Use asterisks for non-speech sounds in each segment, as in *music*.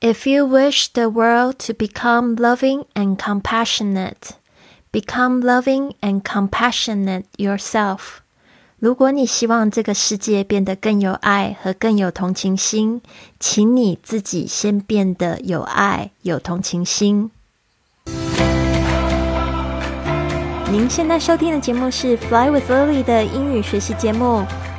If you wish the world to become loving and compassionate, become loving and compassionate yourself. 如果你希望这个世界变得更有爱和更有同情心，请你自己先变得有爱、有同情心。您现在收听的节目是《Fly with Lily》的英语学习节目，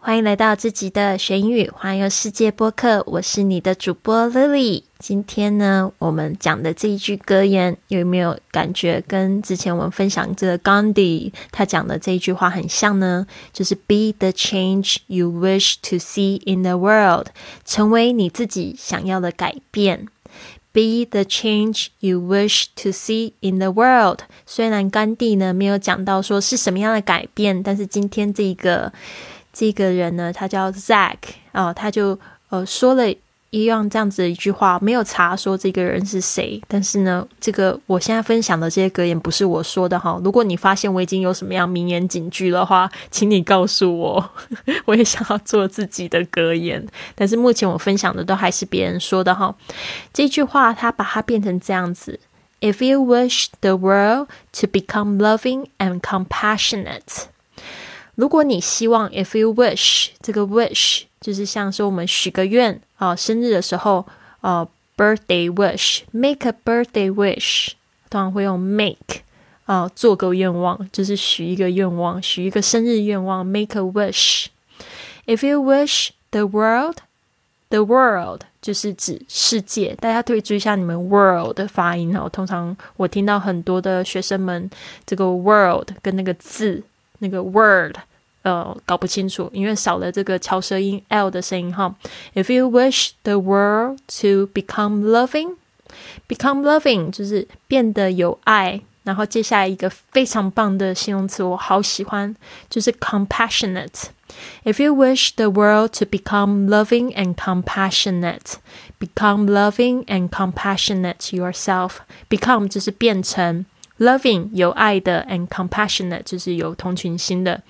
欢迎来到这集的学英语环游世界播客，我是你的主播 Lily。今天呢，我们讲的这一句格言，有没有感觉跟之前我们分享这个 Gandhi 他讲的这一句话很像呢？就是 Be the change you wish to see in the world，成为你自己想要的改变。Be the change you wish to see in the world。虽然甘地呢没有讲到说是什么样的改变，但是今天这一个。这个人呢，他叫 Zack 啊，他就呃说了一样这样子的一句话，没有查说这个人是谁。但是呢，这个我现在分享的这些格言不是我说的哈。如果你发现我已经有什么样名言警句的话，请你告诉我，*laughs* 我也想要做自己的格言。但是目前我分享的都还是别人说的哈。这句话他把它变成这样子：If you wish the world to become loving and compassionate。如果你希望，if you wish，这个 wish 就是像说我们许个愿啊，生日的时候，呃，birthday wish，make a birthday wish，通常会用 make 啊，做个愿望，就是许一个愿望，许一个生日愿望，make a wish。If you wish the world，the world 就是指世界，大家可以注意一下你们 world 的发音哦。通常我听到很多的学生们，这个 world 跟那个字。那个 word，呃，搞不清楚，因为少了这个翘舌音 l 的声音哈。If you wish the world to become loving，become loving 就是变得有爱。然后接下来一个非常棒的形容词，我好喜欢，就是 compassionate。If you wish the world to become loving and compassionate, become loving and compassionate yourself. Become 就是变成。 Loving 有爱的，and compassionate 就是有同情心的。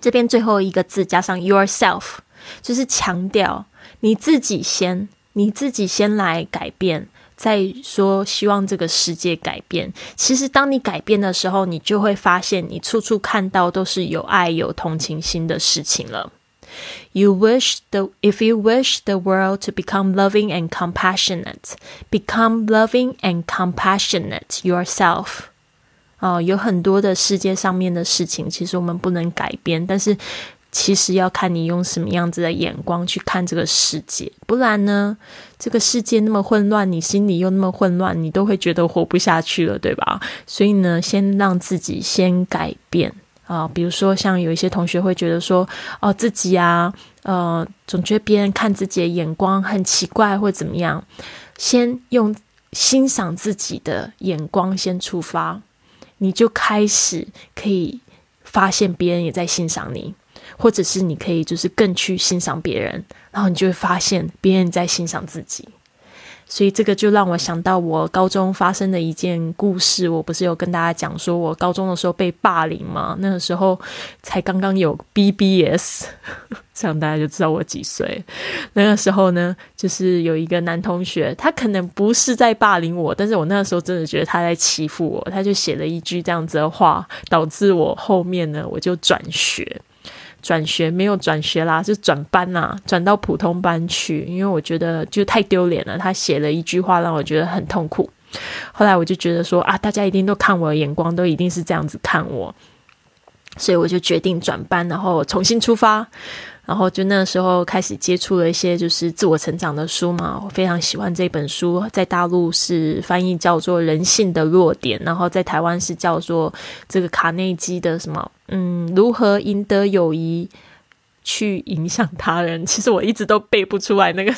这边最后一个字加上 yourself，就是强调你自己先，你自己先来改变，再说希望这个世界改变。其实当你改变的时候，你就会发现你处处看到都是有爱、有同情心的事情了。You wish the if you wish the world to become loving and compassionate, become loving and compassionate yourself. 哦，有很多的世界上面的事情，其实我们不能改变，但是其实要看你用什么样子的眼光去看这个世界，不然呢，这个世界那么混乱，你心里又那么混乱，你都会觉得活不下去了，对吧？所以呢，先让自己先改变。啊，比如说像有一些同学会觉得说，哦，自己啊，呃，总觉得别人看自己的眼光很奇怪或怎么样，先用欣赏自己的眼光先出发，你就开始可以发现别人也在欣赏你，或者是你可以就是更去欣赏别人，然后你就会发现别人在欣赏自己。所以这个就让我想到我高中发生的一件故事。我不是有跟大家讲说，我高中的时候被霸凌吗？那个时候才刚刚有 BBS，*laughs* 这样大家就知道我几岁。那个时候呢，就是有一个男同学，他可能不是在霸凌我，但是我那个时候真的觉得他在欺负我。他就写了一句这样子的话，导致我后面呢，我就转学。转学没有转学啦，是转班啦，转到普通班去，因为我觉得就太丢脸了。他写了一句话让我觉得很痛苦，后来我就觉得说啊，大家一定都看我的眼光都一定是这样子看我，所以我就决定转班，然后重新出发。然后就那时候开始接触了一些就是自我成长的书嘛，我非常喜欢这本书，在大陆是翻译叫做《人性的弱点》，然后在台湾是叫做这个卡内基的什么，嗯，如何赢得友谊，去影响他人。其实我一直都背不出来那个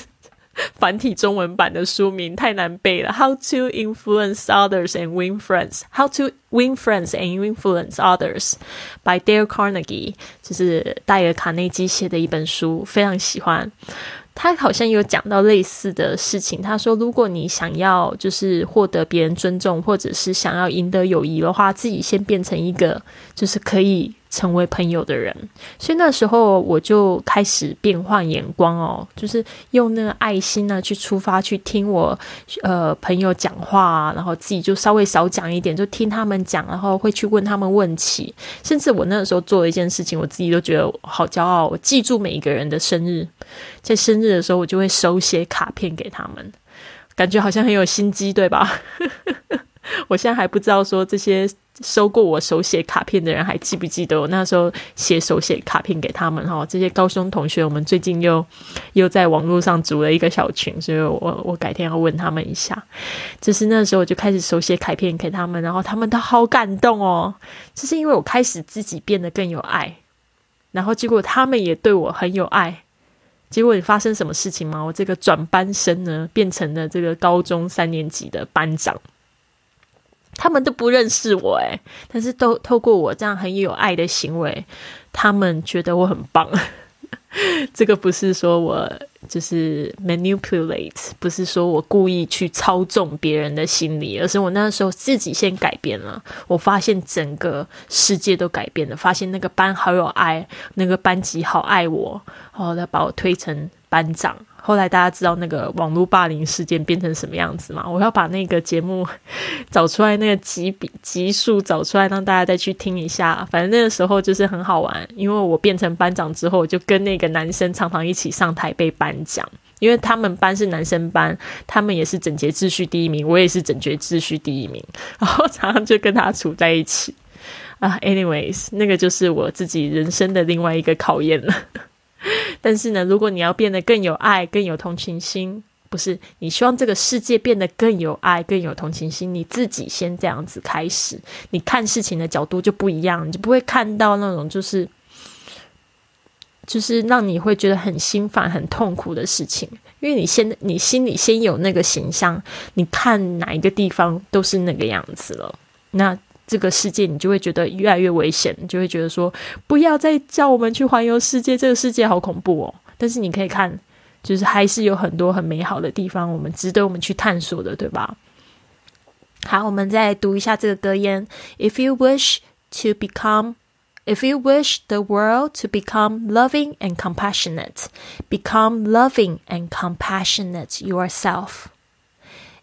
繁体中文版的书名太难背了。How to influence others and win friends? How to win friends and influence others by Dale Carnegie，就是戴尔卡内基写的一本书，非常喜欢。他好像有讲到类似的事情。他说，如果你想要就是获得别人尊重，或者是想要赢得友谊的话，自己先变成一个就是可以。成为朋友的人，所以那时候我就开始变换眼光哦，就是用那个爱心呢去出发，去听我呃朋友讲话，然后自己就稍微少讲一点，就听他们讲，然后会去问他们问题。甚至我那个时候做一件事情，我自己都觉得好骄傲，我记住每一个人的生日，在生日的时候我就会手写卡片给他们，感觉好像很有心机，对吧？*laughs* 我现在还不知道说这些。收过我手写卡片的人还记不记得我那时候写手写卡片给他们哈？这些高中同学，我们最近又又在网络上组了一个小群，所以我我改天要问他们一下。就是那时候我就开始手写卡片给他们，然后他们都好感动哦。就是因为我开始自己变得更有爱，然后结果他们也对我很有爱。结果你发生什么事情吗？我这个转班生呢，变成了这个高中三年级的班长。他们都不认识我诶，但是都透过我这样很有爱的行为，他们觉得我很棒。*laughs* 这个不是说我就是 manipulate，不是说我故意去操纵别人的心理，而是我那时候自己先改变了。我发现整个世界都改变了，发现那个班好有爱，那个班级好爱我，然后他把我推成班长。后来大家知道那个网络霸凌事件变成什么样子吗？我要把那个节目 *laughs* 找出来，那个集比集数找出来，让大家再去听一下。反正那个时候就是很好玩，因为我变成班长之后，就跟那个男生常常一起上台被颁奖，因为他们班是男生班，他们也是整洁秩序第一名，我也是整洁秩序第一名，*laughs* 然后常常就跟他处在一起啊。Anyways，那个就是我自己人生的另外一个考验了。*laughs* 但是呢，如果你要变得更有爱、更有同情心，不是你希望这个世界变得更有爱、更有同情心，你自己先这样子开始，你看事情的角度就不一样，你就不会看到那种就是就是让你会觉得很心烦、很痛苦的事情，因为你先你心里先有那个形象，你看哪一个地方都是那个样子了，那。这个世界，你就会觉得越来越危险，就会觉得说，不要再叫我们去环游世界，这个世界好恐怖哦。但是你可以看，就是还是有很多很美好的地方，我们值得我们去探索的，对吧？好，我们再读一下这个格言：If you wish to become, if you wish the world to become loving and compassionate, become loving and compassionate yourself.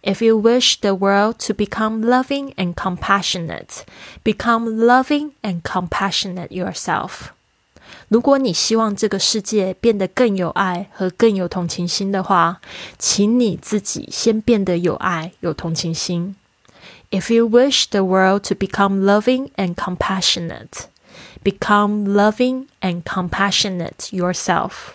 If you wish the world to become loving and compassionate, become loving and compassionate yourself. 如果你希望这个世界变得更有爱和更有同情心的话，请你自己先变得有爱、有同情心。If you wish the world to become loving and compassionate, become loving and compassionate yourself.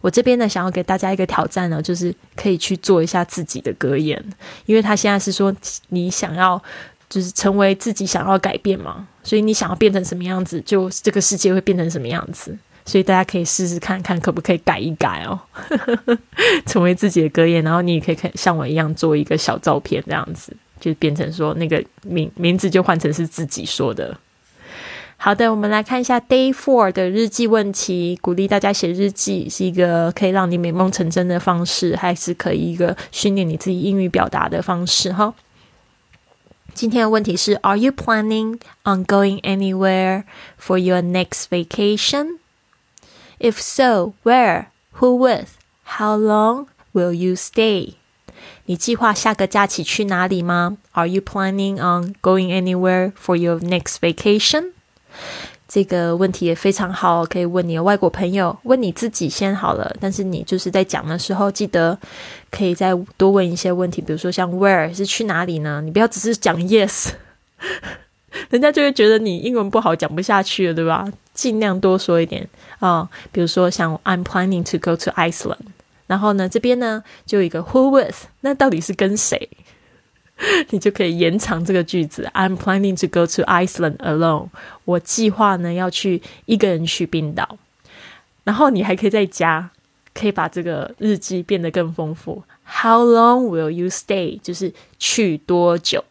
我这边呢，想要给大家一个挑战呢，就是可以去做一下自己的格言，因为他现在是说你想要就是成为自己想要改变嘛，所以你想要变成什么样子，就这个世界会变成什么样子，所以大家可以试试看看可不可以改一改哦，成为自己的格言，然后你也可以看像我一样做一个小照片这样子，就变成说那个名名字就换成是自己说的。好的，我们来看一下 Day Four 的日记问题。鼓励大家写日记是一个可以让你美梦成真的方式，还是可以一个训练你自己英语表达的方式？哈。今天的问题是：Are you planning on going anywhere for your next vacation? If so, where? Who with? How long will you stay? 你计划下个假期去哪里吗？Are you planning on going anywhere for your next vacation? 这个问题也非常好，可以问你的外国朋友，问你自己先好了。但是你就是在讲的时候，记得可以再多问一些问题，比如说像 Where 是去哪里呢？你不要只是讲 Yes，*laughs* 人家就会觉得你英文不好，讲不下去了，对吧？尽量多说一点啊，比如说像 I'm planning to go to Iceland，然后呢这边呢就有一个 Who with，那到底是跟谁？*laughs* 你就可以延长这个句子。I'm planning to go to Iceland alone。我计划呢要去一个人去冰岛。然后你还可以再加 可以把这个日记变得更丰富。How long will you stay？就是去多久？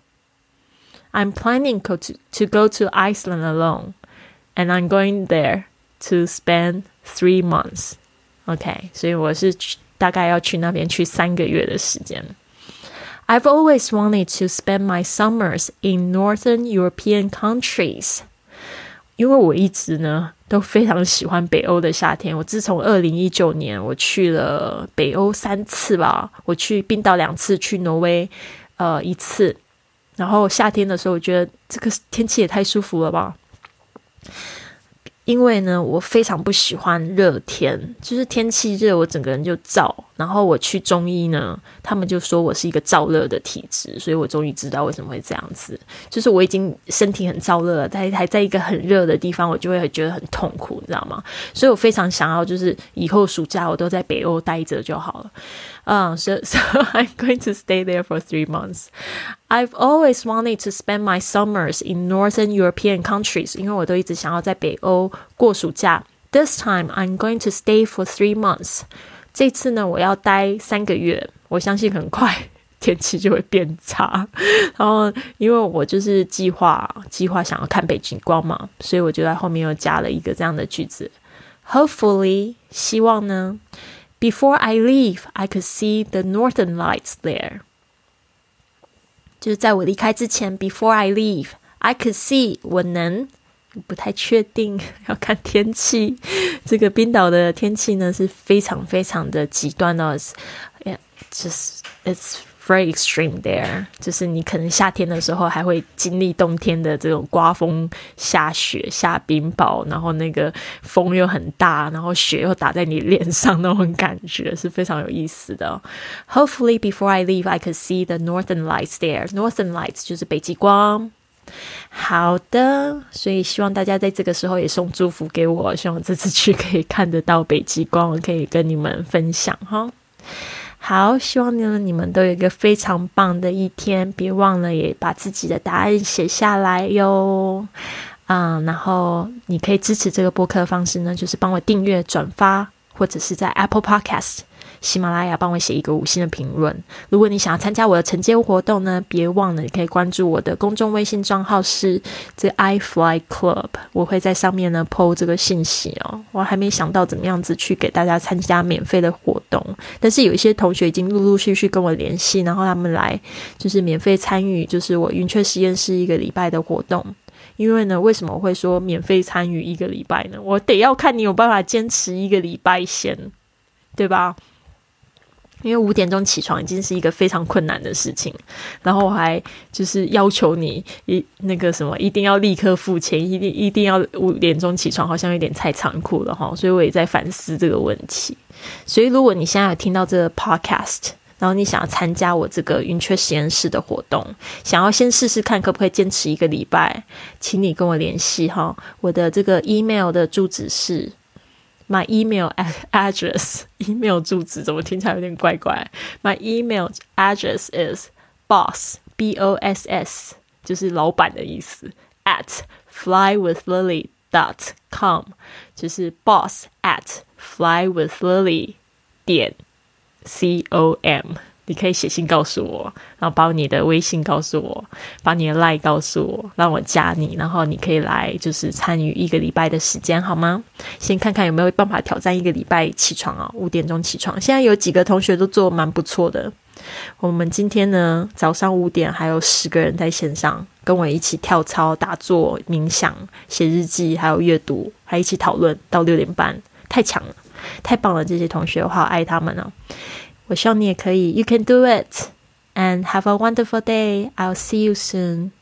I'm planning to to go to Iceland alone, and I'm going there to spend three months. OK，所以我是大概要去那边去三个月的时间。 I've always wanted to spend my summers in northern European countries. 因为我一直呢都非常喜欢北欧的夏天。我自从二零一九年我去了北欧三次吧，我去冰岛两次，去挪威呃一次。然后夏天的时候，我觉得这个天气也太舒服了吧。因为呢，我非常不喜欢热天，就是天气热，我整个人就燥。然后我去中医呢，他们就说我是一个燥热的体质，所以我终于知道为什么会这样子。就是我已经身体很燥热了，在还在一个很热的地方，我就会觉得很痛苦，你知道吗？所以我非常想要，*laughs* 就是以后暑假我都在北欧待着就好了。嗯，so so I'm going to stay there for three months. *laughs* I've always wanted to spend my summers in northern European countries，因为我都一直想要在北欧过暑假。This time I'm going to stay for three months。这次呢，我要待三个月。我相信很快天气就会变差。然后，因为我就是计划计划想要看北极光嘛，所以我就在后面又加了一个这样的句子。Hopefully，希望呢。Before I *laughs* *laughs* leave, I could see the northern lights there. 就是在我离开之前，Before I leave, I could see 我能不太确定，*laughs* 要看天气。这个冰岛的天气呢是非常非常的极端的，just it's。Very extreme there，就是你可能夏天的时候还会经历冬天的这种刮风、下雪、下冰雹，然后那个风又很大，然后雪又打在你脸上那种感觉是非常有意思的。*laughs* Hopefully before I leave, I could see the northern lights there. Northern lights 就是北极光。好的，所以希望大家在这个时候也送祝福给我，希望这次去可以看得到北极光，可以跟你们分享哈。好，希望呢你们都有一个非常棒的一天，别忘了也把自己的答案写下来哟。嗯，然后你可以支持这个播客的方式呢，就是帮我订阅、转发，或者是在 Apple Podcast。喜马拉雅帮我写一个五星的评论。如果你想要参加我的承接活动呢，别忘了你可以关注我的公众微信账号是这 i fly club，我会在上面呢 po 这个信息哦。我还没想到怎么样子去给大家参加免费的活动，但是有一些同学已经陆陆续续跟我联系，然后他们来就是免费参与，就是我云雀实验室一个礼拜的活动。因为呢，为什么会说免费参与一个礼拜呢？我得要看你有办法坚持一个礼拜先，对吧？因为五点钟起床已经是一个非常困难的事情，然后我还就是要求你一那个什么一定要立刻付钱，一定一定要五点钟起床，好像有点太残酷了哈。所以我也在反思这个问题。所以如果你现在有听到这个 podcast，然后你想要参加我这个云雀实验室的活动，想要先试试看可不可以坚持一个礼拜，请你跟我联系哈。我的这个 email 的住址是。My email address, *laughs* email 住址怎么听起来有点怪怪？My email address is boss, b o s s，就是老板的意思。At flywithlily dot com，就是 boss at flywithlily 点 c o m。 你可以写信告诉我，然后把你的微信告诉我，把你的赖告诉我，让我加你，然后你可以来就是参与一个礼拜的时间，好吗？先看看有没有办法挑战一个礼拜起床啊，五点钟起床。现在有几个同学都做蛮不错的。我们今天呢早上五点还有十个人在线上跟我一起跳操、打坐、冥想、写日记，还有阅读，还一起讨论到六点半，太强了，太棒了！这些同学我好爱他们哦。我希望你也可以，You can do it and have a wonderful day. I'll see you soon.